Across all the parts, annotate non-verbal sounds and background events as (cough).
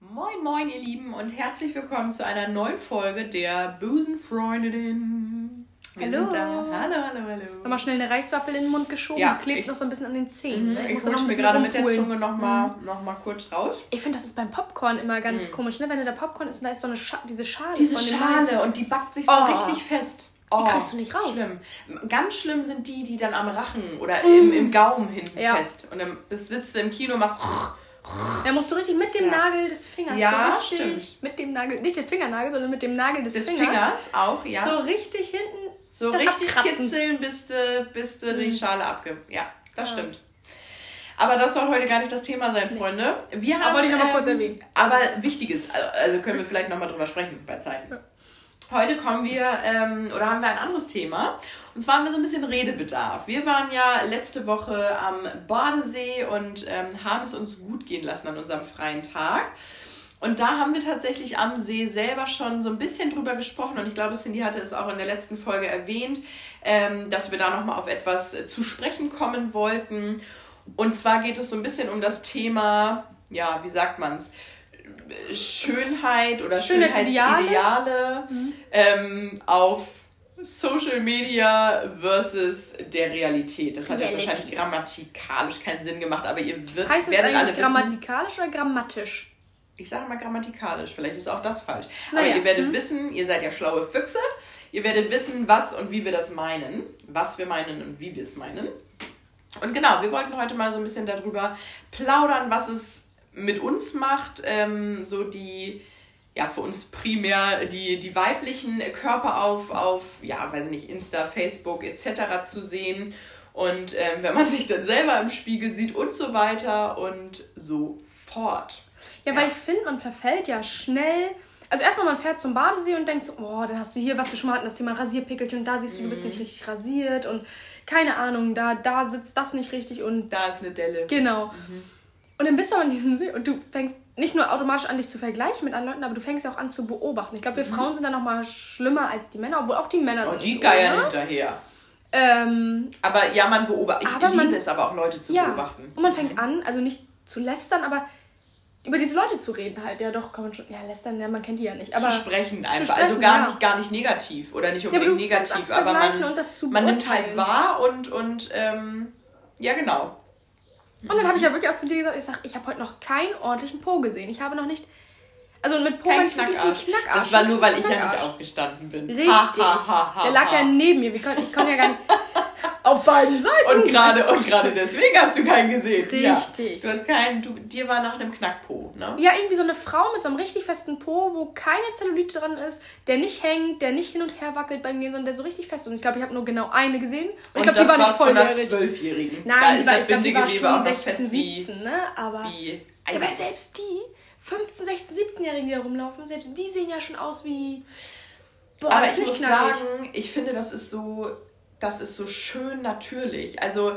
Moin, moin, ihr Lieben, und herzlich willkommen zu einer neuen Folge der Busenfreundinnen. Wir Hallo. sind da. Hallo, hallo, hallo. Nochmal schnell eine Reiswaffel in den Mund geschoben, Ja, klebt ich- noch so ein bisschen an den Zähnen. ne? Ich rutsche mir gerade mit der. Zunge nochmal noch mal kurz raus. Ich finde, das ist beim Popcorn immer ganz komisch, ne? Wenn du da Popcorn isst und da ist so eine Scha diese Schale Diese Schale und die backt sich so Oh. richtig fest. Oh, kriegst du nicht raus. Schlimm. Ganz schlimm sind die, die dann am Rachen oder im, im Gaumen hinten Ja. fest. Und dann sitzt du im Kino und machst. Da musst du richtig mit dem Ja. Nagel des Fingers Ja, so richtig stimmt. mit dem Nagel, nicht den Fingernagel, sondern mit dem Nagel des, Des Fingers, Fingers auch, ja. so richtig hinten So richtig abkratzen. kitzeln, bis du, bis du die Mhm. Schale abge... Ja, das Ja. stimmt. Aber das soll heute gar nicht das Thema sein, Freunde. Wir haben, wollte ich noch mal ähm, kurz erwähnen. Aber wichtig ist, also können wir vielleicht nochmal drüber sprechen bei Zeit. Ja. Heute kommen wir, ähm, oder haben wir ein anderes Thema. Und zwar haben wir so ein bisschen Redebedarf. Wir waren ja letzte Woche am Badesee und ähm, haben es uns gut gehen lassen an unserem freien Tag. Und da haben wir tatsächlich am See selber schon so ein bisschen drüber gesprochen und ich glaube, Cindy hatte es auch in der letzten Folge erwähnt, ähm, dass wir da nochmal auf etwas zu sprechen kommen wollten. Und zwar geht es so ein bisschen um das Thema, ja, wie sagt man es, Schönheit oder Schönheitsideale. Schönheitsideale ähm, auf Social Media versus der Realität. Das hat jetzt Reality. wahrscheinlich grammatikalisch keinen Sinn gemacht, aber ihr wird, heißt es werdet alle wissen, grammatikalisch oder grammatisch? ich sage mal grammatikalisch, vielleicht ist auch das falsch. Naja, Aber ihr werdet hm. wissen, ihr seid ja schlaue Füchse, ihr werdet wissen, was und wie wir das meinen, was wir meinen und wie wir es meinen. Und genau, wir wollten heute mal so ein bisschen darüber plaudern, was es mit uns macht, ähm, so die, ja, für uns primär die, die weiblichen Körper auf, auf, ja, weiß ich nicht, Insta, Facebook etc. zu sehen. Und ähm, wenn man (laughs) sich dann selber im Spiegel sieht und so weiter und so fort. Ja, Ja. weil ich finde, man verfällt ja schnell. Also erstmal, man fährt zum Badesee und denkt so, oh, dann hast du hier, was wir schon mal hatten, das Thema Rasierpickelchen und da siehst du, du bist Mhm. nicht richtig rasiert und keine Ahnung, da, da sitzt das nicht richtig und Da ist eine Delle. genau. Mhm. Und dann bist du an diesem See und du fängst nicht nur automatisch an, dich zu vergleichen mit anderen Leuten, aber du fängst ja auch an zu beobachten. Ich glaube, wir Frauen sind da nochmal schlimmer als die Männer, obwohl auch die Männer Mhm. Oh, sind. die geiern hinterher. Ähm, Aber ja, man beobachtet. Ich liebe man- es aber auch, Leute zu ja. beobachten. Und man fängt an, also nicht zu lästern, aber über diese Leute zu reden halt. Ja, doch, kann man schon. Ja, lästern, ja, man kennt die ja nicht. Aber zu sprechen einfach. sprechen, also gar, ja. nicht, gar nicht negativ oder nicht Ja, unbedingt an negativ, zu aber man, und das zu man nimmt halt wahr und, und ähm, ja, genau. Und dann habe ich ja wirklich auch zu dir gesagt, ich sag, ich habe heute noch keinen ordentlichen Po gesehen. Ich habe noch nicht. Also mit Po Kein ich wirklich einen Knackarsch. Das war nur, weil ich ja nicht aufgestanden bin. Richtig. Ha, ha, ha, ha, Der lag ja neben mir. Ich konnte ja gar nicht. Auf beiden Seiten. Und gerade und gerade deswegen hast du keinen gesehen. Richtig. Ja. Du hast keinen, du, dir war nach einem Knackpo, ne? Ja, irgendwie so eine Frau mit so einem richtig festen Po, wo keine Zellulite dran ist, der nicht hängt, der nicht hin und her wackelt bei mir, sondern der so richtig fest ist. Und ich glaube, ich habe nur genau eine gesehen. Und, Und ich glaube, die war nicht von einer. Zwölfjährigen. Nein, da die ist war, das ich glaub, die war Bindegewebe schon auch noch 16, fest wie, 17, ne? Aber, wie ja, aber selbst die 15, 16, 17-Jährigen, die da rumlaufen, selbst die sehen ja schon aus wie... Boah, Aber ich muss knackig. sagen, ich finde, das ist so, das ist so schön natürlich. Also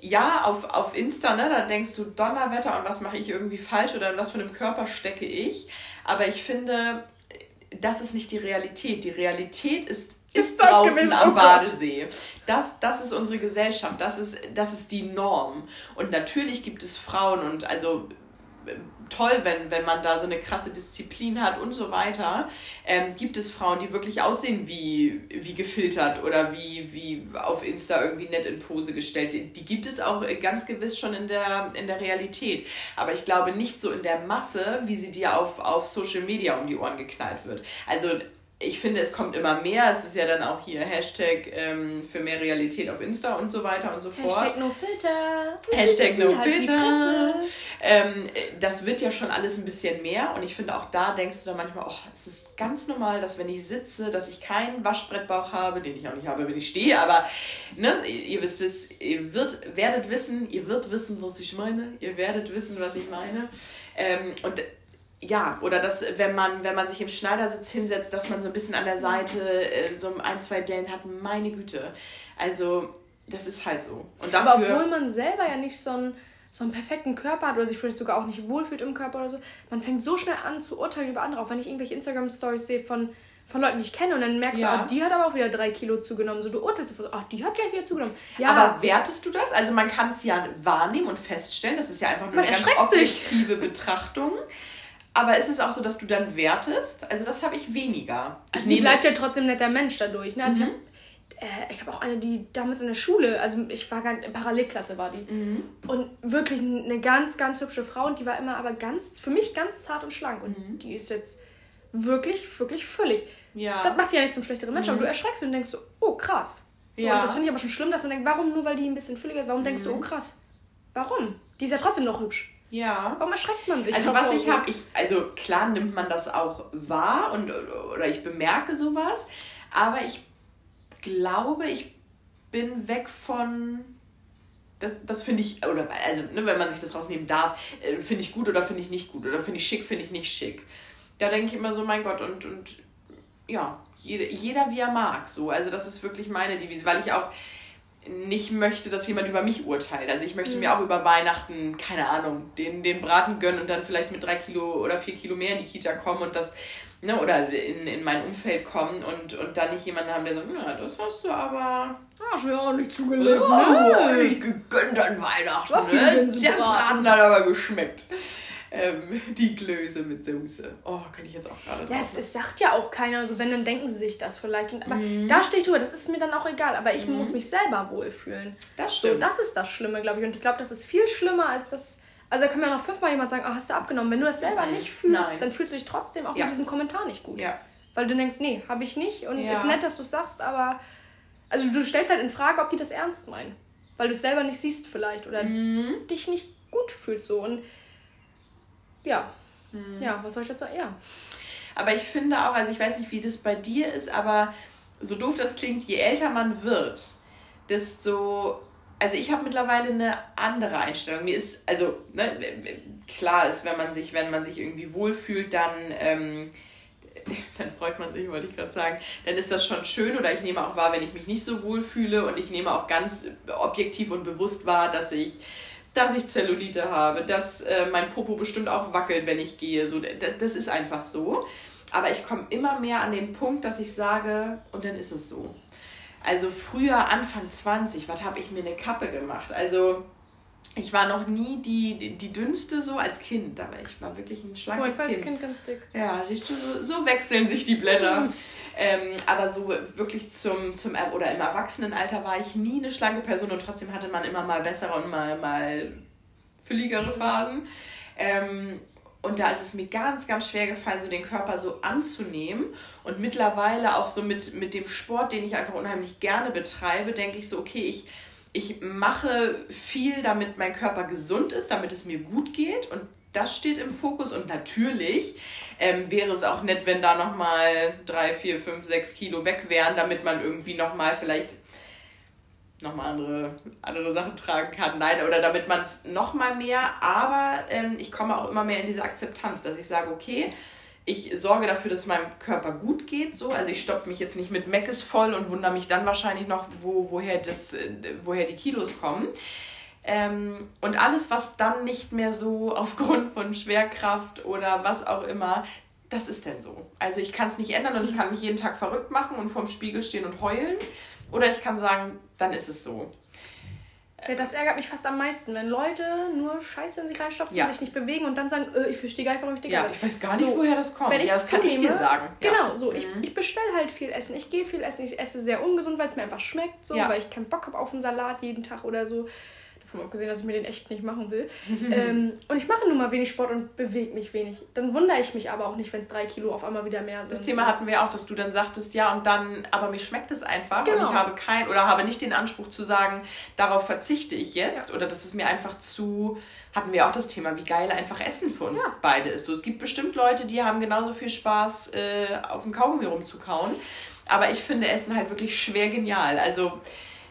ja, auf, auf Insta, ne, da denkst du Donnerwetter und was mache ich irgendwie falsch oder in was für einem Körper stecke ich. Aber ich finde, das ist nicht die Realität. Die Realität ist, ist, Ist draußen gewesen? am Oh. Badesee. Das, das ist unsere Gesellschaft, das ist, das ist die Norm. Und natürlich gibt es Frauen und also toll, wenn, wenn man da so eine krasse Disziplin hat und so weiter, ähm, gibt es Frauen, die wirklich aussehen wie, wie gefiltert oder wie, wie auf Insta irgendwie nett in Pose gestellt. Die, die gibt es auch äh, ganz gewiss schon in der, in der Realität. Aber ich glaube nicht so in der Masse, wie sie dir auf, auf Social Media um die Ohren geknallt wird. Also ich finde, es kommt immer mehr. Es ist ja dann auch hier Hashtag ähm, für mehr Realität auf Insta und so weiter und so fort. Hashtag no filter. Hashtag no Halt filter. Ähm, das wird ja schon alles ein bisschen mehr und ich finde auch da denkst du dann manchmal, oh, es ist ganz normal, dass wenn ich sitze, dass ich keinen Waschbrettbauch habe, den ich auch nicht habe, wenn ich stehe, aber ne, ihr wisst, wisst ihr wird, werdet wissen, ihr wird wissen, was ich meine, ihr werdet wissen, was ich meine. Ähm, und ja, oder dass, wenn man, wenn man sich im Schneidersitz hinsetzt, dass man so ein bisschen an der Seite äh, so ein, zwei Dellen hat, meine Güte. Also, das ist halt so. Und Aber dafür. obwohl man selber ja nicht so einen, so einen perfekten Körper hat oder sich vielleicht sogar auch nicht wohlfühlt im Körper oder so, man fängt so schnell an zu urteilen über andere. Auch wenn ich irgendwelche Instagram-Stories sehe von, von Leuten, die ich kenne und dann merkst Ja. du, ah, die hat aber auch wieder drei Kilo zugenommen. So, du urteilst sofort, ach, die hat gleich wieder zugenommen. Ja, Aber wertest du das? Also man kann es ja wahrnehmen und feststellen, das ist ja einfach nur Man eine ganz objektive Betrachtung. Aber ist es auch so, dass du dann wertest? Also das habe ich weniger. Also sie bleibt ja trotzdem netter Mensch dadurch. Ne? Also mhm. ich habe äh, hab auch eine, die damals in der Schule, also ich war gar in Parallelklasse war die. Mhm. Und wirklich eine ganz, ganz hübsche Frau und die war immer aber ganz, für mich ganz zart und schlank. Und mhm. die ist jetzt wirklich, wirklich völlig. Ja. Das macht die ja nicht zum schlechteren Menschen, aber du erschreckst und denkst so, oh krass. So, ja. Und das finde ich aber schon schlimm, dass man denkt, warum nur weil die ein bisschen fülliger ist, warum denkst du, oh krass? Warum? Die ist ja trotzdem noch hübsch. Ja. Warum erschreckt man sich? Also was ich habe, ich, also klar nimmt man das auch wahr und oder ich bemerke sowas, aber ich glaube, ich bin weg von das, das finde ich, oder also, ne, wenn man sich das rausnehmen darf, äh, finde ich gut oder finde ich nicht gut oder finde ich schick, finde ich nicht schick. Da denke ich immer so, mein Gott, und, und ja, jede, jeder wie er mag. So. Also das ist wirklich meine Devise, weil ich auch, nicht möchte, dass jemand über mich urteilt. Also ich möchte mhm. mir auch über Weihnachten, keine Ahnung, den, den Braten gönnen und dann vielleicht mit drei Kilo oder vier Kilo mehr in die Kita kommen und das, ne, oder in, in mein Umfeld kommen und, und dann nicht jemanden haben, der sagt, na, das hast du aber. Hast du ja auch nicht zugelegt, oh, ne? Ich gegönnt an Weihnachten, ne? Der Braten hat aber geschmeckt ähm, die Klöße mit Soße. Oh, könnte ich jetzt auch gerade Ja, es, es, sagt ja auch keiner. Also wenn, dann denken sie sich das vielleicht. Und, aber mhm. da stehe ich drüber, das ist mir dann auch egal. Aber ich mhm. muss mich selber wohlfühlen. Das stimmt. So, das ist das Schlimme, glaube ich. Und ich glaube, das ist viel schlimmer als das... Also da kann mir noch fünfmal jemand sagen, oh, hast du abgenommen. Wenn du das selber nicht fühlst, Nein. dann fühlst du dich trotzdem auch ja. mit diesem Kommentar nicht gut. Ja. Weil du denkst, nee, habe ich nicht. Und ja. ist nett, dass du es sagst, aber... Also du stellst halt in Frage, ob die das ernst meinen. Weil du es selber nicht siehst vielleicht. Oder mhm. dich nicht gut fühlst so. Und ja. Mhm. Ja, was soll ich dazu? Ja. Aber ich finde auch, also ich weiß nicht, wie das bei dir ist, aber so doof das klingt, je älter man wird, desto. Also ich habe mittlerweile eine andere Einstellung. Mir ist, also, ne, klar ist, wenn man sich, wenn man sich irgendwie wohlfühlt, dann. Ähm, (laughs) dann freut man sich, wollte ich gerade sagen, dann ist das schon schön oder ich nehme auch wahr, wenn ich mich nicht so wohl fühle und ich nehme auch ganz objektiv und bewusst wahr, dass ich dass ich Zellulite habe, dass äh, mein Popo bestimmt auch wackelt, wenn ich gehe. So, das ist einfach so. Aber ich komme immer mehr an den Punkt, dass ich sage, und dann ist es so. Also früher, Anfang 20, was habe ich mir eine Kappe gemacht? Also ich war noch nie die, die, die, dünnste so als Kind, aber ich war wirklich ein schlankes oh, ich war Kind. als Kind ganz dick. Ja, siehst du, so, so wechseln sich die Blätter. Mhm. Ähm, aber so wirklich zum, zum oder im Erwachsenenalter war ich nie eine schlanke Person und trotzdem hatte man immer mal bessere und mal, mal fülligere Phasen. Ähm, und da ist es mir ganz, ganz schwer gefallen, so den Körper so anzunehmen. Und mittlerweile auch so mit, mit dem Sport, den ich einfach unheimlich gerne betreibe, denke ich so, okay, ich ich mache viel, damit mein Körper gesund ist, damit es mir gut geht. Und das steht im Fokus. Und natürlich ähm, wäre es auch nett, wenn da nochmal drei, vier, fünf, sechs Kilo weg wären, damit man irgendwie nochmal vielleicht nochmal andere, andere Sachen tragen kann. Nein, oder damit man es nochmal mehr, aber ähm, ich komme auch immer mehr in diese Akzeptanz, dass ich sage, okay, ich sorge dafür, dass es meinem Körper gut geht. So. Also ich stopfe mich jetzt nicht mit Meckes voll und wundere mich dann wahrscheinlich noch, wo, woher, das, äh, woher die Kilos kommen. Ähm, und alles, was dann nicht mehr so (laughs) aufgrund von Schwerkraft oder was auch immer, das ist denn so. Also ich kann es nicht ändern und ich kann mich jeden Tag verrückt machen und vorm Spiegel stehen und heulen. Oder ich kann sagen, dann ist es so. Ja, das ärgert mich fast am meisten, wenn Leute nur Scheiße in sich reinstopfen, ja. sich nicht bewegen und dann sagen, äh, ich verstehe gar nicht, warum ich dick Ja, ich weiß gar nicht, so, woher das kommt. Wenn ich ja, das kann ich dir sagen. Genau, so. Ich, mhm. ich bestelle halt viel Essen. Ich gehe viel essen. Ich esse sehr ungesund, weil es mir einfach schmeckt, so, weil ich keinen Bock habe auf einen Salat jeden Tag oder so. Davon abgesehen, dass ich mir den echt nicht machen will. (laughs) ähm, und ich mache nun mal wenig Sport und bewege mich wenig. Dann wundere ich mich aber auch nicht, wenn es drei Kilo auf einmal wieder mehr sind. Das Thema hatten wir auch, dass du dann sagtest, ja, und dann, aber mir schmeckt es einfach genau. und ich habe kein oder habe nicht den Anspruch zu sagen, darauf verzichte ich jetzt ja. oder das ist mir einfach zu hatten wir auch das Thema, wie geil einfach Essen für uns ja. beide ist. So, es gibt bestimmt Leute, die haben genauso viel Spaß, äh, auf dem Kaugummi rumzukauen. Aber ich finde Essen halt wirklich schwer genial. Also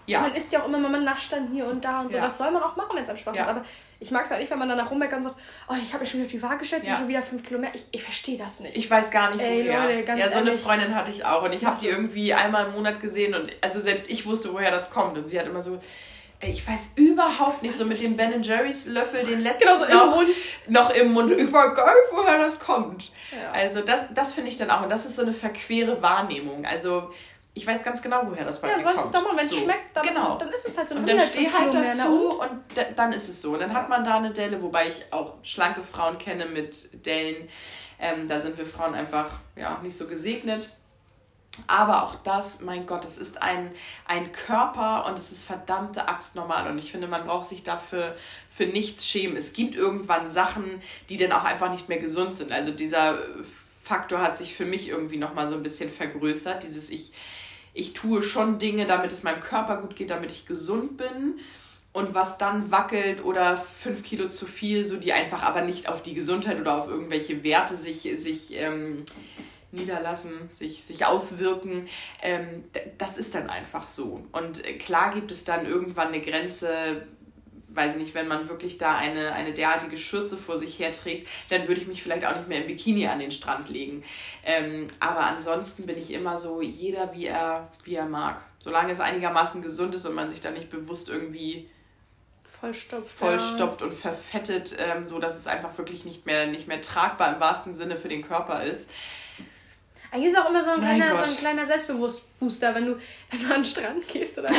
ja. Man isst ja auch immer, man nascht dann hier und da und so. Ja. Das soll man auch machen, wenn es einem Spaß ja. macht. Aber ich mag es halt nicht, wenn man danach rummeckert und sagt, oh, ich habe mich schon wieder auf die Waage gestellt, ja. schon wieder fünf Kilo mehr. Ich, ich verstehe das nicht. Ich weiß gar nicht, Ey, woher. Leute, ganz ja, so eine Freundin hatte ich auch und ich habe die irgendwie einmal im Monat gesehen und also selbst ich wusste, woher das kommt. Und sie hat immer so, ey, ich weiß überhaupt nicht, so mit dem Ben Jerry's Löffel, den letzten genau, so noch, im Mund. noch im Mund. Ich gar nicht, woher das kommt. Ja. Also das, das finde ich dann auch. Und das ist so eine verquere Wahrnehmung. Also ich weiß ganz genau, woher das bei ja, mir kommt. Ja, sollst es doch mal, wenn es so. schmeckt, dann, genau. dann ist es halt so ein Und dann stehe halt dazu und dann ist es so. Und dann hat man da eine Delle, wobei ich auch schlanke Frauen kenne mit Dellen. Ähm, da sind wir Frauen einfach ja, nicht so gesegnet. Aber auch das, mein Gott, das ist ein, ein Körper und es ist verdammte Axt normal. Und ich finde, man braucht sich dafür für nichts schämen. Es gibt irgendwann Sachen, die dann auch einfach nicht mehr gesund sind. Also dieser Faktor hat sich für mich irgendwie nochmal so ein bisschen vergrößert. Dieses ich, ich tue schon Dinge, damit es meinem Körper gut geht, damit ich gesund bin. Und was dann wackelt oder fünf Kilo zu viel, so die einfach aber nicht auf die Gesundheit oder auf irgendwelche Werte sich, sich ähm, niederlassen, sich, sich auswirken, ähm, das ist dann einfach so. Und äh, klar gibt es dann irgendwann eine Grenze, weiß ich nicht, wenn man wirklich da eine, eine derartige Schürze vor sich herträgt, dann würde ich mich vielleicht auch nicht mehr im Bikini an den Strand legen. Ähm, aber ansonsten bin ich immer so, jeder wie er, wie er mag. Solange es einigermaßen gesund ist und man sich da nicht bewusst irgendwie vollstopft, vollstopft ja. und verfettet, ähm, so dass es einfach wirklich nicht mehr, nicht mehr tragbar im wahrsten Sinne für den Körper ist. Eigentlich ist auch immer so ein, kleiner, so ein kleiner Selbstbewusstbooster, wenn du, wenn du an den Strand gehst oder so.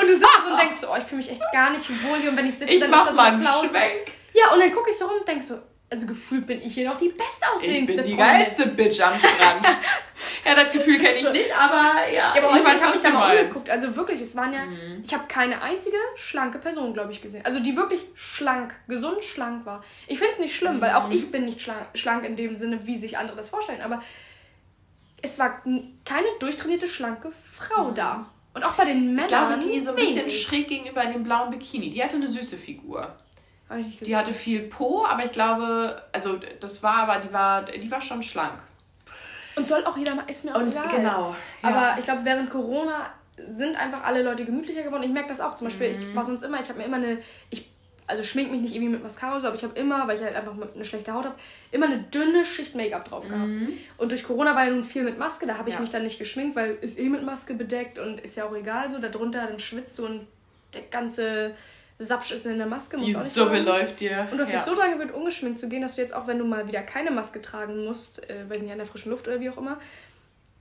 Und du sitzt so und denkst so, oh, ich fühle mich echt gar nicht wohl hier. Und wenn ich sitze, ich dann mach ist das mal so einen Schwenk. Ja, und dann gucke ich so rum und denk so, also gefühlt bin ich hier noch die bestaussehendste. Ich bin die Freundin. geilste Bitch am Strand. (laughs) ja, das Gefühl kenne ich nicht, aber ja. Ja, aber heute habe ich da mal umgeguckt. Also wirklich, es waren ja, mhm. ich habe keine einzige schlanke Person, glaube ich, gesehen. Also die wirklich schlank, gesund schlank war. Ich finde es nicht schlimm, mhm. weil auch mhm. ich bin nicht schlank, schlank in dem Sinne, wie sich andere das vorstellen. Aber es war keine durchtrainierte, schlanke Frau mhm. da. Und auch bei den Männern. Ich glaube, die so ein bisschen wenig. schräg gegenüber dem blauen Bikini. Die hatte eine süße Figur. Die hatte viel Po, aber ich glaube, also das war aber, die war, die war schon schlank. Und soll auch jeder mal, ist mir auch Und egal. Genau. Ja. Aber ich glaube, während Corona sind einfach alle Leute gemütlicher geworden. Ich merke das auch. Zum Beispiel, mhm. ich war sonst immer, ich habe mir immer eine, ich also schmink mich nicht irgendwie mit Mascara so, aber ich habe immer, weil ich halt einfach eine schlechte Haut habe, immer eine dünne Schicht Make-up drauf gehabt. Mhm. Und durch Corona war ja nun viel mit Maske, da habe ich ja. mich dann nicht geschminkt, weil ist eh mit Maske bedeckt und ist ja auch egal so. Darunter dann schwitzt du und der ganze Sapsch ist in der Maske. Die Suppe läuft dir. Und du hast ja. dich so daran gewöhnt, ungeschminkt zu gehen, dass du jetzt auch, wenn du mal wieder keine Maske tragen musst, äh, weiß nicht, an der frischen Luft oder wie auch immer,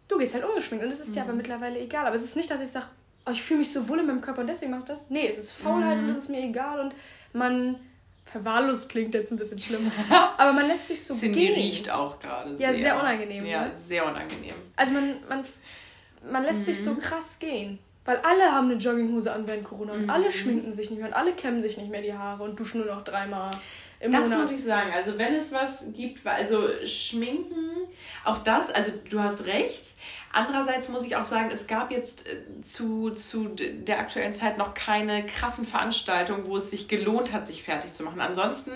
du gehst halt ungeschminkt. Und das ist mhm. dir aber mittlerweile egal. Aber es ist nicht, dass ich sage, oh, ich fühle mich so wohl in meinem Körper und deswegen mache ich das. Nee, es ist Faulheit mhm. und es ist mir egal und man verwahrlost klingt jetzt ein bisschen schlimm. (laughs) Aber man lässt sich so Cindy gehen. riecht auch gerade sehr. Ja, sehr unangenehm. Ja, ne? sehr unangenehm. Also man, man, man lässt mhm. sich so mhm. krass gehen. Weil alle haben eine Jogginghose an während Corona und mhm. alle schminken sich nicht mehr und alle kämmen sich nicht mehr die Haare und duschen nur noch dreimal im das Monat. muss ich sagen. Also wenn es was gibt, also Schminken, auch das, also du hast recht. Andererseits muss ich auch sagen, es gab jetzt äh, zu, zu der aktuellen Zeit noch keine krassen Veranstaltungen, wo es sich gelohnt hat, sich fertig zu machen. Ansonsten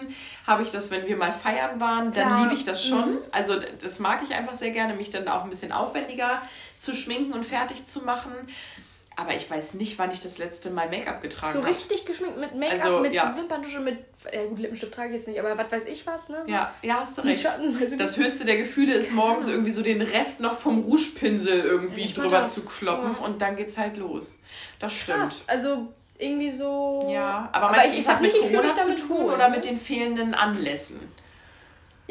habe ich das, wenn wir mal feiern waren, dann ja. liebe ich das schon. Mhm. Also das mag ich einfach sehr gerne, mich dann auch ein bisschen aufwendiger zu schminken und fertig zu machen. Aber ich weiß nicht, wann ich das letzte Mal Make-up getragen habe. So richtig geschminkt mit Make-up, also, mit ja. Wimperntusche, mit. Ja, gut, Lippenstift trage ich jetzt nicht, aber was weiß ich was, ne? So ja, ja, hast du recht. Schatten, das höchste der Gefühle ist morgens irgendwie so den Rest noch vom Rougepinsel irgendwie ja, drüber zu kloppen ja. und dann geht's halt los. Das stimmt. Krass. Also irgendwie so. Ja, aber, aber meinst du, es hat mit Corona zu tun oder mit den fehlenden Anlässen?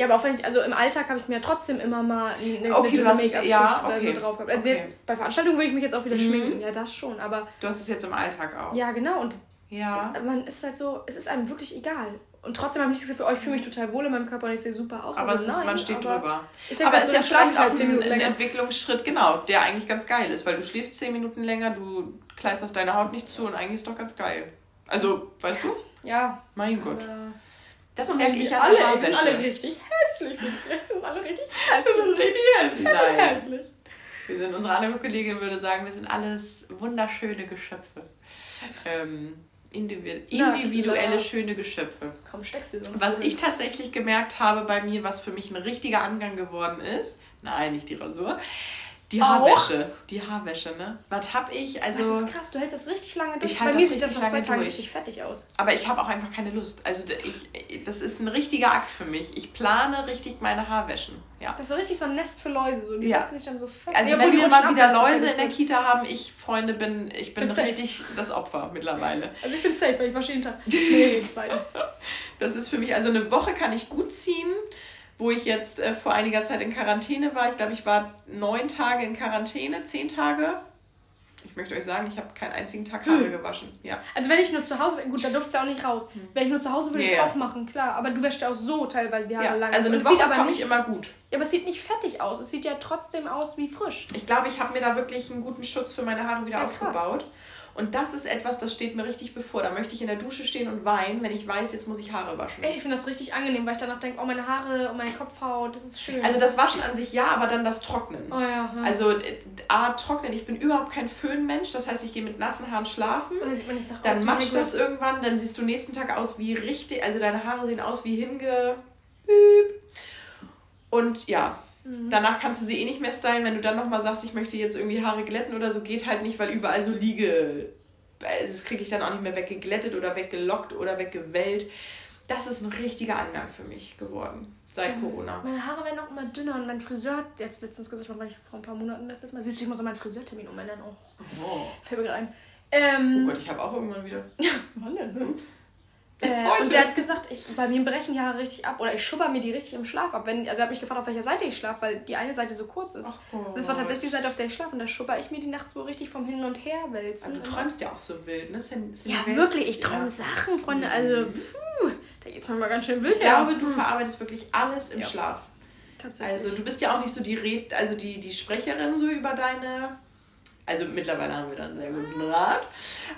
Ja, aber auch wenn ich, also im Alltag habe ich mir ja trotzdem immer mal eine, okay, eine Make-up ja, okay. so drauf gehabt. Also okay. bei Veranstaltungen würde ich mich jetzt auch wieder mhm. schminken, ja, das schon, aber. Du hast es jetzt im Alltag auch. Ja, genau. Und ja. Das, man ist halt so, es ist einem wirklich egal. Und trotzdem habe ich das Gefühl, oh, ich fühle mich total wohl in meinem Körper und ich sehe super aus. Aber es ist, man steht drüber. Denke, aber es ist ja vielleicht auch ein, ein Entwicklungsschritt, genau, der eigentlich ganz geil ist, weil du schläfst zehn Minuten länger, du kleisterst deine Haut nicht zu und eigentlich ist doch ganz geil. Also, weißt du? Ja. Mein Gott. Das merke ich an alle, der Haarwäsche. alle richtig hässlich sind wir. sind alle richtig hässlich. Wir sind richtig hässlich. Nein. hässlich. Wir sind, unsere andere Kollegin würde sagen, wir sind alles wunderschöne Geschöpfe. Ähm, individuelle, schöne Geschöpfe. Komm, steckst du sonst Was ich tatsächlich gemerkt habe bei mir, was für mich ein richtiger Angang geworden ist, nein, nicht die Rasur, die Haarwäsche. Auch? Die Haarwäsche, ne? Was hab ich? Also. Das ist krass, du hältst das richtig lange durch. Ich halte das richtig das lange zwei durch. richtig fertig aus. Aber ich habe auch einfach keine Lust. Also ich, das ist ein richtiger Akt für mich. Ich plane richtig meine Haarwäschen. Ja. Das ist so richtig so ein Nest für Läuse. So. Die ja. setzen sich dann so fest. Also ja, wenn wir mal wieder Läuse in der Kita haben, ich, Freunde, bin, ich bin, bin richtig safe. das Opfer mittlerweile. (laughs) Also ich bin safe, weil ich wasche jeden Tag. Nee. Das ist für mich, also eine Woche kann ich gut ziehen wo ich jetzt äh, vor einiger Zeit in Quarantäne war. Ich glaube, ich war neun Tage in Quarantäne, zehn Tage. Ich möchte euch sagen, ich habe keinen einzigen Tag Haare (gasps) gewaschen. Ja. Also wenn ich nur zu Hause, gut, dann dürfte es ja auch nicht raus. Hm. Wenn ich nur zu Hause würde, ich es auch machen, klar. Aber du wäschst ja auch so teilweise die Haare ja, lang. Also eine Woche sieht aber nicht, ich immer gut. Ja, aber es sieht nicht fettig aus. Es sieht ja trotzdem aus wie frisch. Ich glaube, ich habe mir da wirklich einen guten Schutz für meine Haare wieder ja, aufgebaut. Krass. Und das ist etwas, das steht mir richtig bevor. Da möchte ich in der Dusche stehen und weinen, wenn ich weiß, jetzt muss ich Haare waschen. Ey, ich finde das richtig angenehm, weil ich danach denke, oh, meine Haare und meine Kopfhaut, das ist schön. Also das Waschen an sich ja, aber dann das Trocknen. Oh ja. ja. Also äh, A, trocknen. Ich bin überhaupt kein Föhnmensch. Das heißt, ich gehe mit nassen Haaren schlafen. Dann, sieht man nicht dann matscht das irgendwann. Dann siehst du nächsten Tag aus wie richtig... Also deine Haare sehen aus wie hinge... Und ja, Mhm. Danach kannst du sie eh nicht mehr stylen. Wenn du dann nochmal sagst, ich möchte jetzt irgendwie Haare glätten oder so, geht halt nicht, weil überall so liege. Also das kriege ich dann auch nicht mehr weggeglättet oder weggelockt oder weggewellt. Das ist ein richtiger Angang für mich geworden seit mhm. Corona. Meine Haare werden auch immer dünner und mein Friseur hat jetzt letztens gesagt, war ich vor ein paar Monaten das letzte Mal. Siehst du, ich muss auch meinen Friseurtermin umändern. Oh. oh. Fällt mir gerade ein. Ähm, oh Gott, ich habe auch irgendwann wieder. Ja, (laughs) wann denn? Ups. Äh, und der hat gesagt, ich, bei mir brechen die Haare richtig ab oder ich schubber mir die richtig im Schlaf ab. Wenn, also er hat mich gefragt, auf welcher Seite ich schlafe, weil die eine Seite so kurz ist. Und das war tatsächlich die Seite, auf der ich schlafe. Und da schubber ich mir die nachts so richtig vom Hin und Her wälzen. Also du träumst ja auch so wild, ne? Sind, sind ja, wirklich, ich träume Sachen, Freunde. Also, mhm. puh, da geht's mir mal ganz schön wild. Ich glaube, du verarbeitest wirklich alles im ja. Schlaf. Tatsächlich. Also du bist ja auch nicht so die Red also die, die Sprecherin so über deine also mittlerweile haben wir dann einen sehr guten Rat.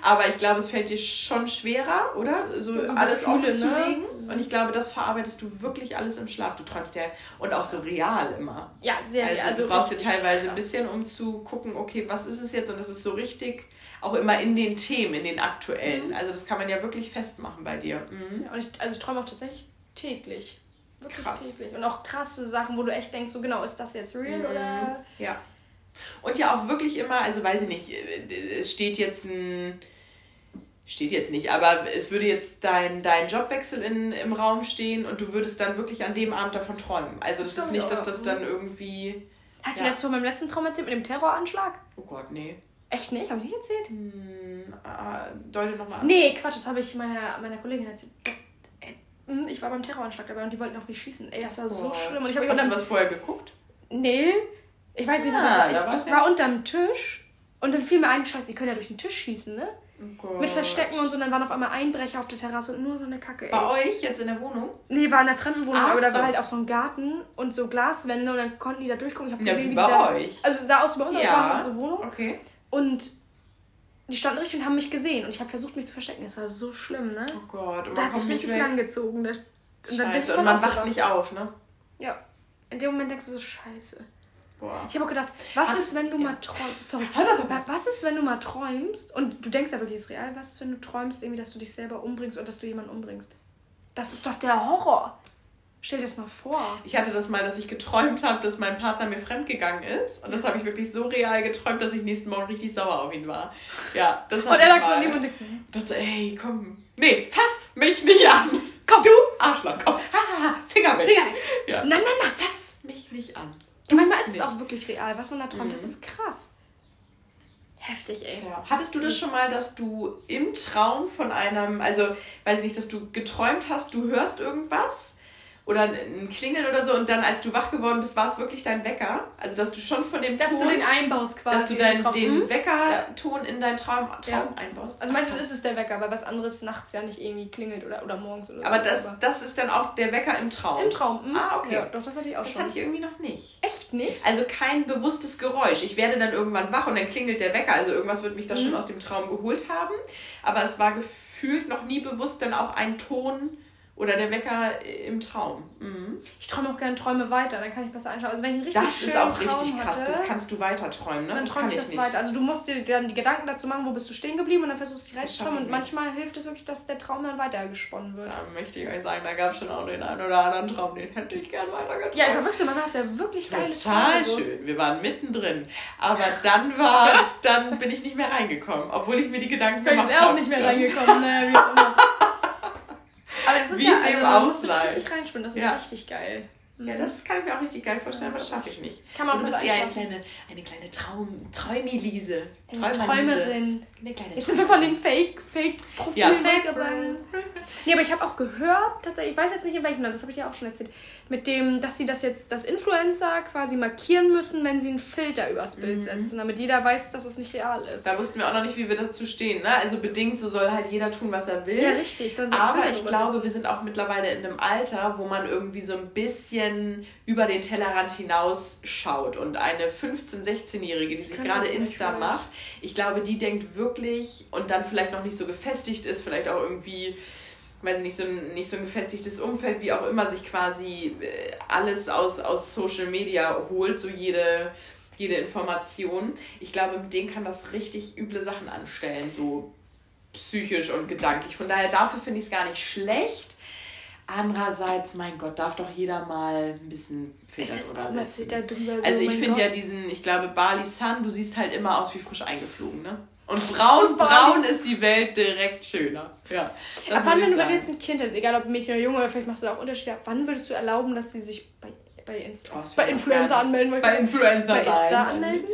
Aber ich glaube, es fällt dir schon schwerer, oder? So, so alles Gefühle, offen ne? legen. Und ich glaube, das verarbeitest du wirklich alles im Schlaf. Du träumst ja und auch so real immer. Ja, sehr Also, also du brauchst dir teilweise ein bisschen, um zu gucken, okay, was ist es jetzt? Und das ist so richtig auch immer in den Themen, in den aktuellen. Mhm. Also das kann man ja wirklich festmachen bei dir. Mhm. Und ich, also ich träume auch tatsächlich täglich. Wirklich Krass. täglich. Und auch krasse Sachen, wo du echt denkst, so genau, ist das jetzt real mhm. oder. Ja. Und ja auch wirklich immer, also weiß ich nicht, äh, es steht jetzt ein, steht jetzt nicht, aber es würde jetzt dein, dein Jobwechsel in, im Raum stehen und du würdest dann wirklich an dem Abend davon träumen. Also das, das ist nicht, dass das dann irgendwie... Hat ja. dir das von meinem letzten Traum erzählt mit dem Terroranschlag? Oh Gott, nee. Echt nicht? Habe ich nicht erzählt? Hm, äh, deute nochmal an. Nee, Quatsch, das habe ich meiner, meiner Kollegin erzählt. Hm, ich war beim Terroranschlag dabei und die wollten auf mich schießen. Ey, das war oh so schlimm. Und ich Hast du was vorher geguckt? Nee, ich weiß nicht, ja, was ich, ich war unterm Tisch und dann fiel mir ein, scheiße, die können ja durch den Tisch schießen, ne? Oh Mit Verstecken und so, und dann waren auf einmal Einbrecher auf der Terrasse und nur so eine Kacke. Ey. Bei euch jetzt in der Wohnung? Nee, war in der Fremdenwohnung, Ach, aber da so. war halt auch so ein Garten und so Glaswände und dann konnten die da durchgucken. Ich habe gesehen, ja, wie, wie bei da, euch. Also sah aus wie bei uns, ja. das war unsere Wohnung. Okay. Und die standen richtig und haben mich gesehen und ich habe versucht, mich zu verstecken. Das war so schlimm, ne? Oh Gott, und Da hat sich richtig lang gezogen. Und, dann und man wacht nicht auf, ne? Ja. In dem Moment denkst du so, scheiße. Boah. Ich habe auch gedacht, was Ach, ist, wenn du ja. mal träumst? Sorry. Was ist, wenn du mal träumst und du denkst ja wirklich, es ist real, was ist, wenn du träumst, irgendwie, dass du dich selber umbringst und dass du jemanden umbringst? Das ist doch der Horror. Stell dir das mal vor. Ich hatte das mal, dass ich geträumt habe, dass mein Partner mir fremdgegangen ist. Und das habe ich wirklich so real geträumt, dass ich nächsten Morgen richtig sauer auf ihn war. Ja, das Und er lag so neben und dachte, dachte, ey, komm. Nee, fass mich nicht an. Komm. Du Arschloch, komm. Ha, Finger weg. Finger weg. Ja. Nein, nein, nein, fass mich nicht an. Ja, manchmal ist nicht. es auch wirklich real, was man da träumt. Mhm. Das ist krass. Heftig, ey. Tja. Hattest du das schon mal, dass du im Traum von einem, also weiß ich nicht, dass du geträumt hast, du hörst irgendwas oder ein Klingeln oder so und dann, als du wach geworden bist, war es wirklich dein Wecker? Also, dass du schon von dem dass Ton... Dass du den einbaust quasi. Dass du dein, den hm? Weckerton in deinen Traum, Traum ja. einbaust. Also meistens ist es der Wecker, weil was anderes nachts ja nicht irgendwie klingelt oder, oder morgens oder Aber so. das, das ist dann auch der Wecker im Traum? Im Traum, hm? Ah, okay. Ja, doch, das hatte ich auch das schon. Das hatte ich irgendwie noch nicht. Echt nicht? Also kein bewusstes Geräusch. Ich werde dann irgendwann wach und dann klingelt der Wecker. Also irgendwas wird mich da mhm. schon aus dem Traum geholt haben. Aber es war gefühlt noch nie bewusst dann auch ein Ton oder der Wecker im Traum. Mhm. Ich träume auch gerne Träume weiter, dann kann ich besser einschauen. Also wenn ich richtig Das ist auch Traum richtig krass, hatte, das kannst du weiter träumen, ne? Dann träume ich das nicht. weiter. Also du musst dir dann die Gedanken dazu machen, wo bist du stehen geblieben und dann versuchst du dich reinzuträumen. Und manchmal hilft es wirklich, dass der Traum dann weitergesponnen wird. Da möchte ich euch sagen, da gab es schon auch den einen oder anderen Traum, den hätte ich gern weitergeträumt. Ja, ist ja wirklich so, man hast ja wirklich geile Total schön. Wir waren mittendrin. Aber dann war, (laughs) dann bin ich nicht mehr reingekommen, obwohl ich mir die Gedanken gemacht habe. Ich bin auch nicht mehr reingekommen, ne, wie (laughs) Aber das ist Wie ja, dem also, richtig reinspinnen, das ist ja. richtig geil. Ja, das kann ich mir auch richtig geil vorstellen, aber das schaffe ich nicht. Kann man du bist eher eine kleine, eine kleine Traum, Träumilise. Träumerin. Eine kleine Jetzt sind wir von den Fake, Fake ja, weggegangen. nee, aber ich habe auch gehört, tatsächlich, ich weiß jetzt nicht in welchem Land, das habe ich ja auch schon erzählt, mit dem, dass sie das jetzt, das Influencer quasi markieren müssen, wenn sie einen Filter übers Bild mhm. setzen, damit jeder weiß, dass es nicht real ist. Da wussten wir auch noch nicht, wie wir dazu stehen. Ne? Also bedingt, so soll halt jeder tun, was er will. Ja, richtig. Aber ich glaube, wir sind auch mittlerweile in einem Alter, wo man irgendwie so ein bisschen über den Tellerrand hinaus schaut. Und eine 15-, 16-Jährige, die sich gerade Insta macht, ich glaube, die denkt wirklich und dann vielleicht noch nicht so gefestigt ist, vielleicht auch irgendwie weiß ich nicht, so ein, nicht so ein gefestigtes Umfeld, wie auch immer, sich quasi äh, alles aus, aus Social Media holt, so jede, jede Information. Ich glaube, mit denen kann das richtig üble Sachen anstellen, so psychisch und gedanklich. Von daher, dafür finde ich es gar nicht schlecht. Andererseits, mein Gott, darf doch jeder mal ein bisschen filtern oder setzen. Also ich finde ja diesen, ich glaube, Bali Sun, du siehst halt immer aus wie frisch eingeflogen, ne? Und braun, braun ist die Welt direkt schöner. Ja. Ab wann, wenn du jetzt ein Kind hast, egal ob Mädchen oder Junge, oder vielleicht machst du da auch Unterschiede, ab wann würdest du erlauben, dass sie sich bei, bei, Insta, oh, bei Influencer anmelden? Bei Influencer bei Insta anmelden?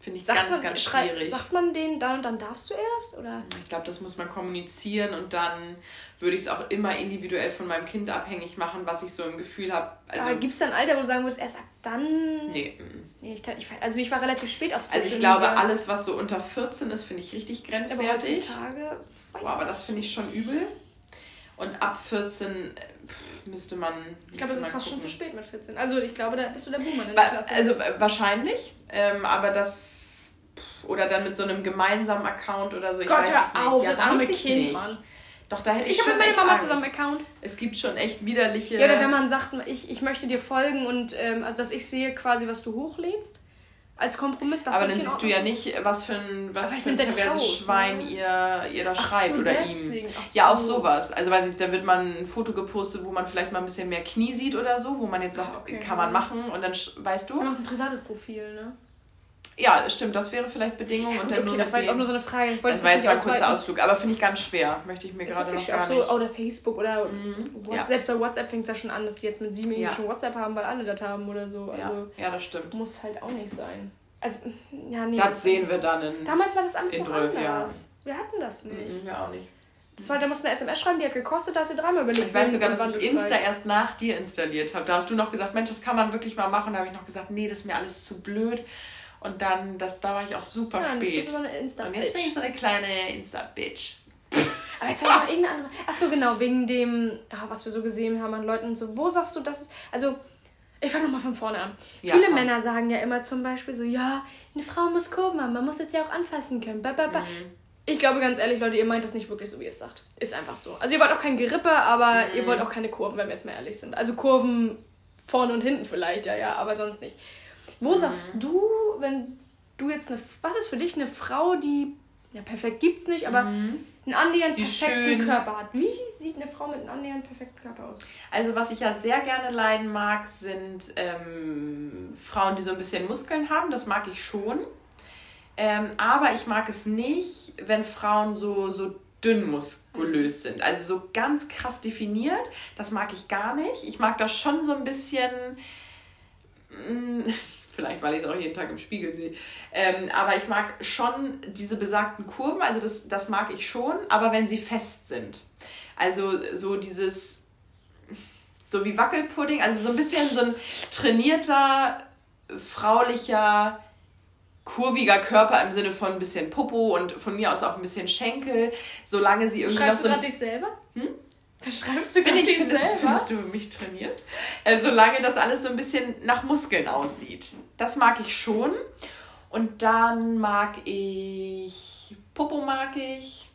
Finde ich sagt ganz, man, ganz schwierig. Sagt man denen dann und dann darfst du erst? Oder? Ich glaube, das muss man kommunizieren und dann würde ich es auch immer individuell von meinem Kind abhängig machen, was ich so im Gefühl habe. Also, gibt es da ein Alter, wo du sagen würdest, erst ab dann? Nee. nee ich kann, ich, also ich war relativ spät auf Social Also ich glaube, Media. alles, was so unter 14 ist, finde ich richtig grenzwertig. Aber heutzutage, Boah, aber das finde ich schon übel. Und ab 14 müsste man. Ich glaube, es ist fast schon zu spät mit 14. Also ich glaube, da bist du der Boomer in der ba Klasse. Also äh, wahrscheinlich, ähm, aber das. Oder dann mit so einem gemeinsamen Account oder so. Ich Gott, weiß es nicht. Auf, ja, Kind, nicht. Mann. Doch, da hätte ich, ich schon. Ich habe mit meiner Mama zusammen Account. Es gibt schon echt widerliche. Ja, oder wenn man sagt, ich, ich möchte dir folgen und ähm, also dass ich sehe quasi, was du hochlädst als Kompromiss. Das aber dann siehst du ja nicht, was für ein, was für ein perverses Schwein ne? ihr, ihr da schreibt so, oder deswegen. ihm. So. Ja, auch sowas. Also weiß ich, da wird man ein Foto gepostet, wo man vielleicht mal ein bisschen mehr Knie sieht oder so, wo man jetzt sagt, okay, kann man machen und dann weißt du. Du machst ein privates Profil, ne? Ja, stimmt, das wäre vielleicht Bedingung. Ja, und dann okay, nur das war jetzt auch nur so eine Frage. Ich das war jetzt mal ein kurzer Ausflug, aber finde ich ganz schwer. Möchte ich mir gerade noch gar auch nicht. So, oder Facebook oder mhm. WhatsApp. Selbst bei WhatsApp fängt es ja schon an, dass die jetzt mit sieben ja. schon WhatsApp haben, weil alle das haben oder so. Also ja. ja, das stimmt. Muss halt auch nicht sein. Also, ja, nee. Das sehen wir dann in Damals war das alles noch anders. Jahren. Wir hatten das nicht. Mhm, wir auch nicht. Das war, da musst du eine SMS schreiben, die hat gekostet, da hast du dreimal überlegt. Ich weiß sogar, dass ich Insta schreibst. erst nach dir installiert habe. Da hast du noch gesagt, Mensch, das kann man wirklich mal machen. Da habe ich noch gesagt, nee, das ist mir alles zu blöd. Und dann, das, da war ich auch super ja, spät. Jetzt. Und jetzt bin ich so eine kleine Insta-Bitch. Aber jetzt haben wir noch irgendeine andere. Achso, genau, wegen dem, was wir so gesehen haben an Leuten und so. Wo sagst du das? Also, ich fange nochmal von vorne an. Ja, Viele komm. Männer sagen ja immer zum Beispiel so, ja, eine Frau muss Kurven haben, man muss jetzt ja auch anfassen können. Ba, ba, ba. Mhm. Ich glaube ganz ehrlich, Leute, ihr meint das nicht wirklich so, wie ihr es sagt. Ist einfach so. Also ihr wollt auch kein Gerippe, aber mhm. ihr wollt auch keine Kurven, wenn wir jetzt mal ehrlich sind. Also Kurven vorne und hinten vielleicht, ja, ja, aber sonst nicht. Wo mhm. sagst du, wenn du jetzt eine, was ist für dich eine Frau, die, ja, perfekt gibt's nicht, aber mhm. einen annähernd die perfekten schön. Körper hat? Wie sieht eine Frau mit einem annähernd perfekten Körper aus? Also, was ich ja sehr gerne leiden mag, sind ähm, Frauen, die so ein bisschen Muskeln haben. Das mag ich schon. Ähm, aber ich mag es nicht, wenn Frauen so, so dünn muskulös sind. Also so ganz krass definiert. Das mag ich gar nicht. Ich mag das schon so ein bisschen. Vielleicht, weil ich es auch jeden Tag im Spiegel sehe. Ähm, aber ich mag schon diese besagten Kurven, also das, das mag ich schon, aber wenn sie fest sind. Also so dieses, so wie Wackelpudding, also so ein bisschen so ein trainierter, fraulicher, kurviger Körper im Sinne von ein bisschen Popo und von mir aus auch ein bisschen Schenkel, solange sie irgendwie Schreibst noch so. Du dich selber? Hm? Beschreibst du gerade dich findest, selber? Findest du mich trainiert? Äh, solange das alles so ein bisschen nach Muskeln aussieht. Das mag ich schon. Und dann mag ich Popo mag ich.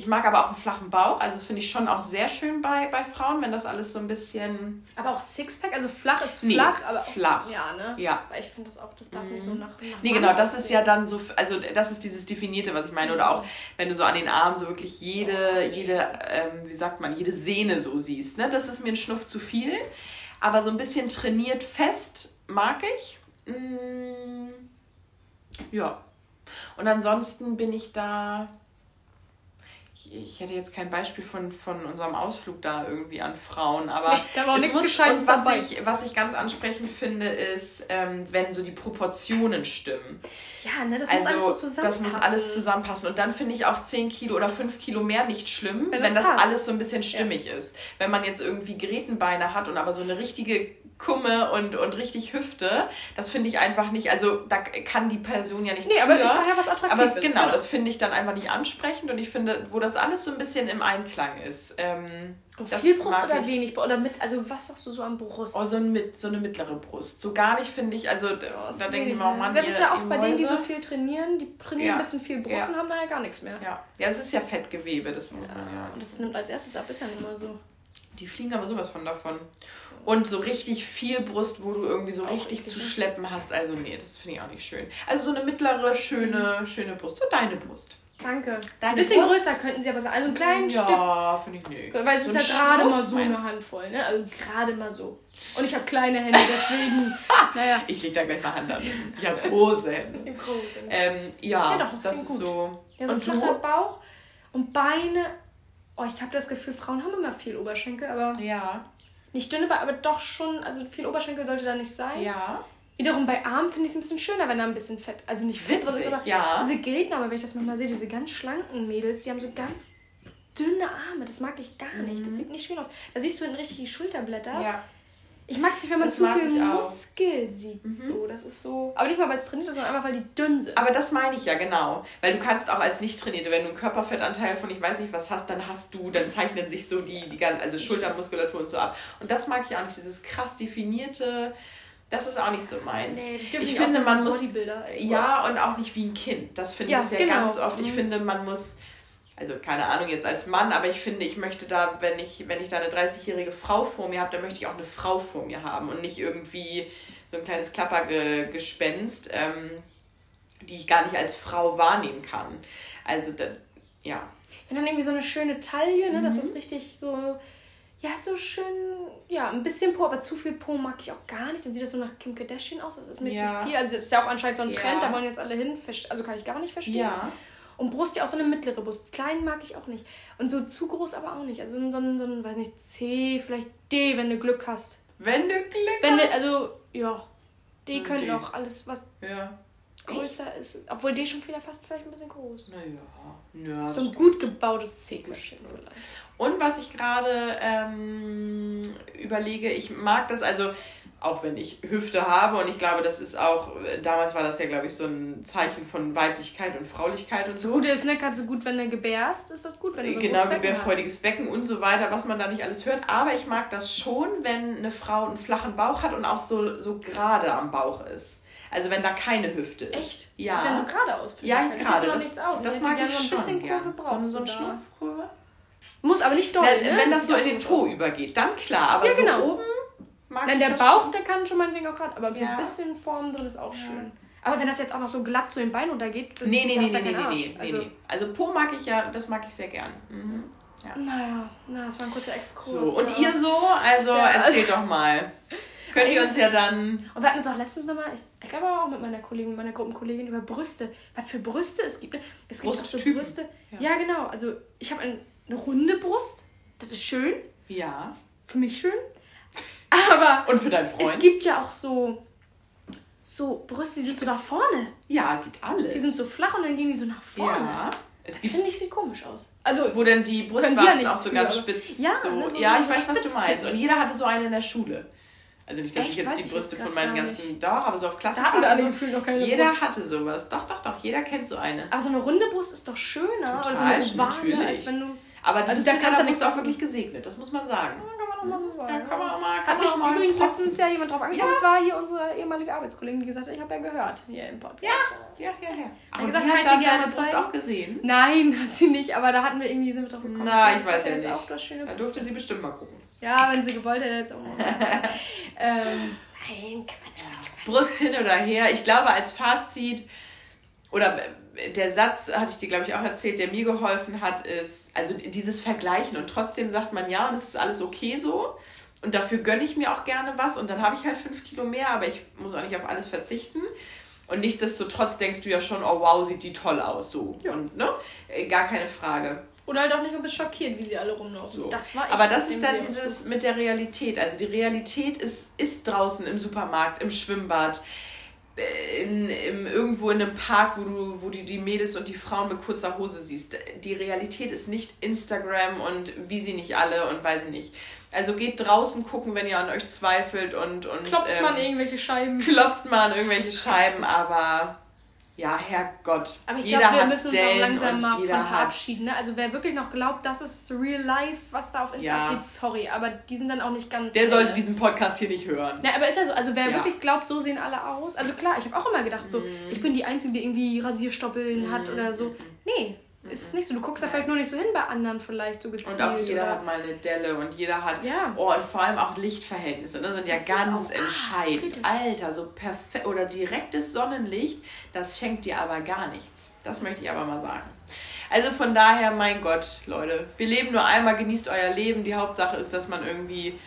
Ich mag aber auch einen flachen Bauch. Also das finde ich schon auch sehr schön bei, bei Frauen, wenn das alles so ein bisschen. Aber auch Sixpack, also flach ist nee, flach, aber auch flach. ja, ne? Ja. Weil ich finde das auch, das darf mhm. nicht so nach. nach nee, genau, das ist ja dann so, also das ist dieses Definierte, was ich meine. Oder auch, wenn du so an den Armen so wirklich jede, jede, ähm, wie sagt man, jede Sehne so siehst. Ne? Das ist mir ein Schnuff zu viel. Aber so ein bisschen trainiert fest mag ich. Mm, ja. Und ansonsten bin ich da ich, ich hätte jetzt kein Beispiel von, von unserem Ausflug da irgendwie an Frauen, (laughs) aber nee, da war es muss, und was ich, was ich ganz ansprechend finde, ist, ähm, wenn so die Proportionen stimmen. Ja, ne, das also, muss alles so zusammenpassen. Das muss alles zusammenpassen. Und dann finde ich auch 10 Kilo oder 5 Kilo mehr nicht schlimm, wenn, wenn das, das alles so ein bisschen stimmig ja. ist. Wenn man jetzt irgendwie Gerätenbeine hat und aber so eine richtige Kumme und, und richtig Hüfte. Das finde ich einfach nicht, also da kann die Person ja nichts nee, aber für. Ich ja was attraktiv aber es, ist, genau, das finde ich dann einfach nicht ansprechend und ich finde, wo das alles so ein bisschen im Einklang ist. Ähm, das viel Brust oder ich. wenig oder mit, also was sagst du so am Brust? Oh, so, ein, so eine mittlere Brust. So gar nicht finde ich, also oh, da denke ich mir auch, Mann, Das ist ja auch bei denen, die so viel trainieren, die trainieren ja. ein bisschen viel Brust ja. und haben nachher gar nichts mehr. Ja, ja es ist ja Fettgewebe, das ja. ja. Und das nimmt als erstes ab, ist ja immer so. Die fliegen aber sowas von davon. Und so richtig viel Brust, wo du irgendwie so richtig zu schleppen hast. Also nee, das finde ich auch nicht schön. Also so eine mittlere, schöne, schöne Brust. So deine Brust. Danke. Deine ein bisschen Brust? größer könnten sie aber sein. Also ein kleines ja, Stück. Ja, finde ich nicht. Weil es so ist ja gerade mal so eine Handvoll, ne? Also gerade mal so. Und ich habe kleine Hände, deswegen. (laughs) naja. Ich leg da gleich mal Hand an. Ich habe große Hände. große. Ähm, ja, ja doch, das, das ist gut. so. Ja, so ein flacher Bauch und Beine. Oh, ich habe das Gefühl, Frauen haben immer viel Oberschenkel, aber. Ja. Nicht dünne, aber doch schon, also viel Oberschenkel sollte da nicht sein. Ja. Wiederum bei Armen finde ich es ein bisschen schöner, wenn da ein bisschen Fett, also nicht Fett Witzig, ist, aber ja. diese Gerätenarme, wenn ich das manchmal sehe, diese ganz schlanken Mädels, die haben so ganz dünne Arme. Das mag ich gar nicht. Das mhm. sieht nicht schön aus. Da siehst du dann richtig die Schulterblätter. Ja. Ich mag es nicht, wenn man das zu viel Muskel sieht. Mhm. So, das ist so. Aber nicht mal, weil es trainiert ist, sondern einfach, weil die dünn sind. Aber das meine ich ja genau. Weil du kannst auch als nicht trainierte, wenn du einen Körperfettanteil von ich weiß nicht was hast, dann hast du, dann zeichnen sich so die, die ganze, also Schultermuskulatur und so ab. Und das mag ich auch nicht, dieses krass definierte. Das ist auch nicht so meins. Nee, ich finde, man muss. Ja, und auch nicht wie ein Kind. Das finde ja, ich ja genau. ganz oft. Ich mhm. finde, man muss also keine Ahnung jetzt als Mann, aber ich finde, ich möchte da, wenn ich, wenn ich da eine 30-jährige Frau vor mir habe, dann möchte ich auch eine Frau vor mir haben und nicht irgendwie so ein kleines Klappergespenst, ähm, die ich gar nicht als Frau wahrnehmen kann. Also, da, ja. Und dann irgendwie so eine schöne Taille, ne? Mhm. Das ist richtig so, ja, so schön, ja, ein bisschen Po, aber zu viel Po mag ich auch gar nicht. Dann sieht das so nach Kim Kardashian aus. Das ist mir ja. zu viel. Also, das ist ja auch anscheinend so ein ja. Trend, da wollen jetzt alle hin. Also, kann ich gar nicht verstehen. Ja. Und Brust ja auch so eine mittlere Brust. Klein mag ich auch nicht. Und so zu groß aber auch nicht. Also so ein, so ein weiß nicht, C, vielleicht D, wenn du Glück hast. Wenn du Glück wenn hast? Du, also, ja. D könnte D. auch alles, was ja. Größer ist. Obwohl D schon wieder fast vielleicht ein bisschen groß. Naja. Ja, so ein gut gebautes C-Köpfchen vielleicht. Und was ich gerade ähm, überlege, ich mag das, also auch wenn ich Hüfte habe und ich glaube, das ist auch, damals war das ja, glaube ich, so ein Zeichen von Weiblichkeit und Fraulichkeit und so. Das Gute ist, ne, kannst du gut, wenn du gebärst, ist das gut, wenn du so Genau, gebärfreudiges Becken und so weiter, was man da nicht alles hört. Aber ich mag das schon, wenn eine Frau einen flachen Bauch hat und auch so, so gerade am Bauch ist. Also wenn da keine Hüfte ist. Echt? Ja. Sieht denn so gerade aus? Ja, gerade. Das, das, das mag ich so ein bisschen Kurve brauchst so, so ein Schnuffkurve. Muss aber nicht doll, wenn, ne? wenn das so in den Po übergeht, dann klar. Aber ja, genau. so oben mag Nein, der Bauch, schon. der kann schon meinetwegen auch gerade, aber so ein bisschen Form drin ist auch ja. schön. Aber wenn das jetzt auch noch so glatt zu den Beinen runtergeht, dann nee, nee, nee, nee, nee, nee, also, nee, Also Po mag ich ja, das mag ich sehr gern. Mhm. Ja. Naja, na, das war ein kurzer Exkurs. So, und ihr so? Also ja, erzählt also, doch mal. (laughs) Könnt ihr uns ja dann. Und wir hatten uns auch letztens nochmal, ich, ich glaube auch mit meiner Kollegin, meiner Gruppenkollegin über Brüste. Was für Brüste es gibt. Ne? Es gibt auch so Brüste. Ja. ja. genau. Also ich habe eine runde Brust. Das ist schön. Ja. Für mich schön. (laughs) Aber. Und für deinen Freund? Es gibt ja auch so. So Brüste, die sind so nach vorne. Ja, geht alles. Die sind so flach und dann gehen die so nach vorne. Ja. Es gibt, Finde ich, sieht komisch aus. Also, wo denn die Brustwarzen ja auch so ganz spitz ja, so. Ne, so ja, ich weiß, was du meinst. Und jeder hatte so eine in der Schule. Also nicht, dass Echt? ich jetzt die Brüste von meinen ganzen. Nicht. Doch, aber so auf Klassen. Da hatten wir alle gefühlt noch keine Jeder Brust. hatte sowas. Doch, doch, doch. Jeder kennt so eine. Aber so eine runde Brust ist doch schöner. Total, oder so eine Ovale, natürlich. Als wenn du, aber also da kannst du nicht auch wirklich gesegnet, das muss man sagen. Auch mal so sagen. Ja, kann man auch mal. Kann hat mich mal übrigens protzen. letztens ja jemand drauf angesprochen. Ja. Das war hier unsere ehemalige Arbeitskollegin, die gesagt hat, ich habe ja gehört hier im Podcast. Ja, ja, ja. ja. Aber gesagt, die hat dann deine Brust auch gesehen? Nein, (laughs) hat sie nicht, aber da hatten wir irgendwie, sind wir drauf gekommen. Na, ich weiß ja nicht. Auch das schöne da durfte sie bestimmt mal gucken. Ja, wenn sie gewollt hätte, jetzt auch mal. (laughs) ähm, Nein, Quatsch, Quatsch, Brust hin oder her. Ich glaube, als Fazit oder der Satz, hatte ich dir, glaube ich, auch erzählt, der mir geholfen hat, ist, also dieses Vergleichen und trotzdem sagt man ja und es ist alles okay so und dafür gönne ich mir auch gerne was und dann habe ich halt fünf Kilo mehr, aber ich muss auch nicht auf alles verzichten. Und nichtsdestotrotz denkst du ja schon, oh wow, sieht die toll aus, so. Ja. Und, ne? Äh, gar keine Frage. Oder halt auch nicht, du bist schockiert, wie sie alle rumlaufen. So. Das war Aber das ist dann dieses mit der Realität. Also die Realität ist, ist draußen im Supermarkt, im Schwimmbad, in, im, irgendwo in einem Park, wo du, wo du die Mädels und die Frauen mit kurzer Hose siehst. Die Realität ist nicht Instagram und wie sie nicht alle und weiß ich nicht. Also geht draußen gucken, wenn ihr an euch zweifelt und. und klopft ähm, man irgendwelche Scheiben. (laughs) Klopft man irgendwelche Scheiben, aber ja, Herrgott. Aber ich glaube, wir müssen uns auch langsam mal von verabschieden. Ne? Also wer wirklich noch glaubt, das ist real life, was da auf Instagram ja. gibt, sorry, aber die sind dann auch nicht ganz... Der sollte diesen Podcast hier nicht hören. Na, aber ist ja so, also wer ja. wirklich glaubt, so sehen alle aus. Also klar, ich habe auch immer gedacht, so, mm. ich bin die Einzige, die irgendwie Rasierstoppeln mm. hat oder so. Nee, ist nicht so. Du guckst da vielleicht nur nicht so hin bei anderen vielleicht so gezielt. Und auch jeder oder? hat mal eine Delle und jeder hat. Ja. Oh, und vor allem auch Lichtverhältnisse, ne? Sind ja das ganz entscheidend. Ah, Alter, so perfekt oder direktes Sonnenlicht, das schenkt dir aber gar nichts. Das möchte ich aber mal sagen. Also von daher, mein Gott, Leute, wir leben nur einmal, genießt euer Leben. Die Hauptsache ist, dass man irgendwie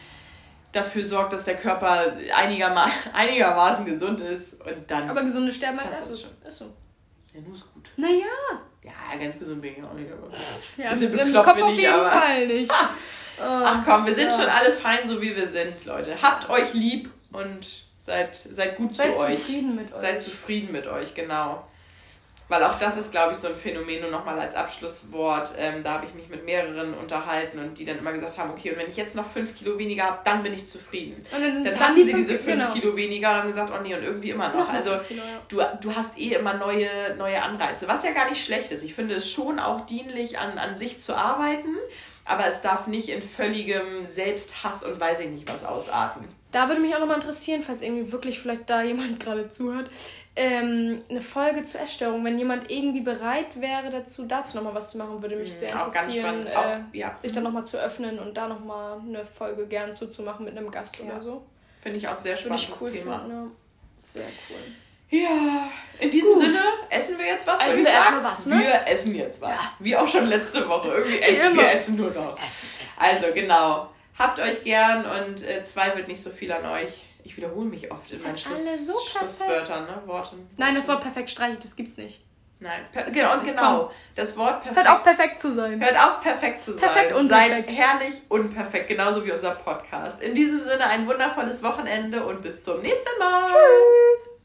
dafür sorgt, dass der Körper einigerma (laughs) einigermaßen gesund ist und dann. Aber gesunde sterben als erstes. Ist so. Ja, nur ist gut. Naja. Ja, ganz gesund bin ich auch nicht, aber. Ja, bisschen bekloppt Kopf bin ich, aber. Fall nicht. (laughs) Ach komm, wir sind ja. schon alle fein, so wie wir sind, Leute. Habt euch lieb und seid, seid gut seid zu euch. Seid zufrieden mit euch. Seid zufrieden mit euch, genau. Weil auch das ist, glaube ich, so ein Phänomen, nur nochmal als Abschlusswort. Ähm, da habe ich mich mit mehreren unterhalten und die dann immer gesagt haben, okay, und wenn ich jetzt noch fünf Kilo weniger habe, dann bin ich zufrieden. Und dann, dann hatten sie diese fünf genau. Kilo weniger und haben gesagt, oh nee, und irgendwie immer noch. Also Kilo, ja. du, du hast eh immer neue, neue Anreize, was ja gar nicht schlecht ist. Ich finde es schon auch dienlich, an, an sich zu arbeiten, aber es darf nicht in völligem Selbsthass und weiß ich nicht was ausarten. Da würde mich auch nochmal interessieren, falls irgendwie wirklich vielleicht da jemand (laughs) gerade zuhört ähm, eine Folge zur Essstörung. Wenn jemand irgendwie bereit wäre dazu, dazu nochmal was zu machen, würde mich mhm, sehr interessieren, äh, auch, ja. sich dann nochmal zu öffnen und da nochmal eine Folge gern zuzumachen mit einem Gast ja. oder so. Finde ich auch sehr spannendes cool Thema. Finden, ja. Sehr cool. Ja, in diesem Gut. Sinne essen wir jetzt was. Essen wir erstmal was, ne? Wir essen jetzt was. Ja. Wie auch schon letzte Woche. Irgendwie essen wir essen nur noch. Essen, essen, also genau. Habt euch gern und äh, zweifelt nicht so viel an euch. Ich wiederhole mich oft in meinen Schluss, so Schlusswörtern, ne? Worten. Nein, das Wort perfekt streiche ich, das gibt's nicht. Nein, per genau, und genau. Das Wort perfekt. Hört auf, perfekt zu sein. Hört auf, perfekt zu sein. Perfekt und Seid perfekt. herrlich und perfekt, genauso wie unser Podcast. In diesem Sinne ein wundervolles Wochenende und bis zum nächsten Mal. Tschüss.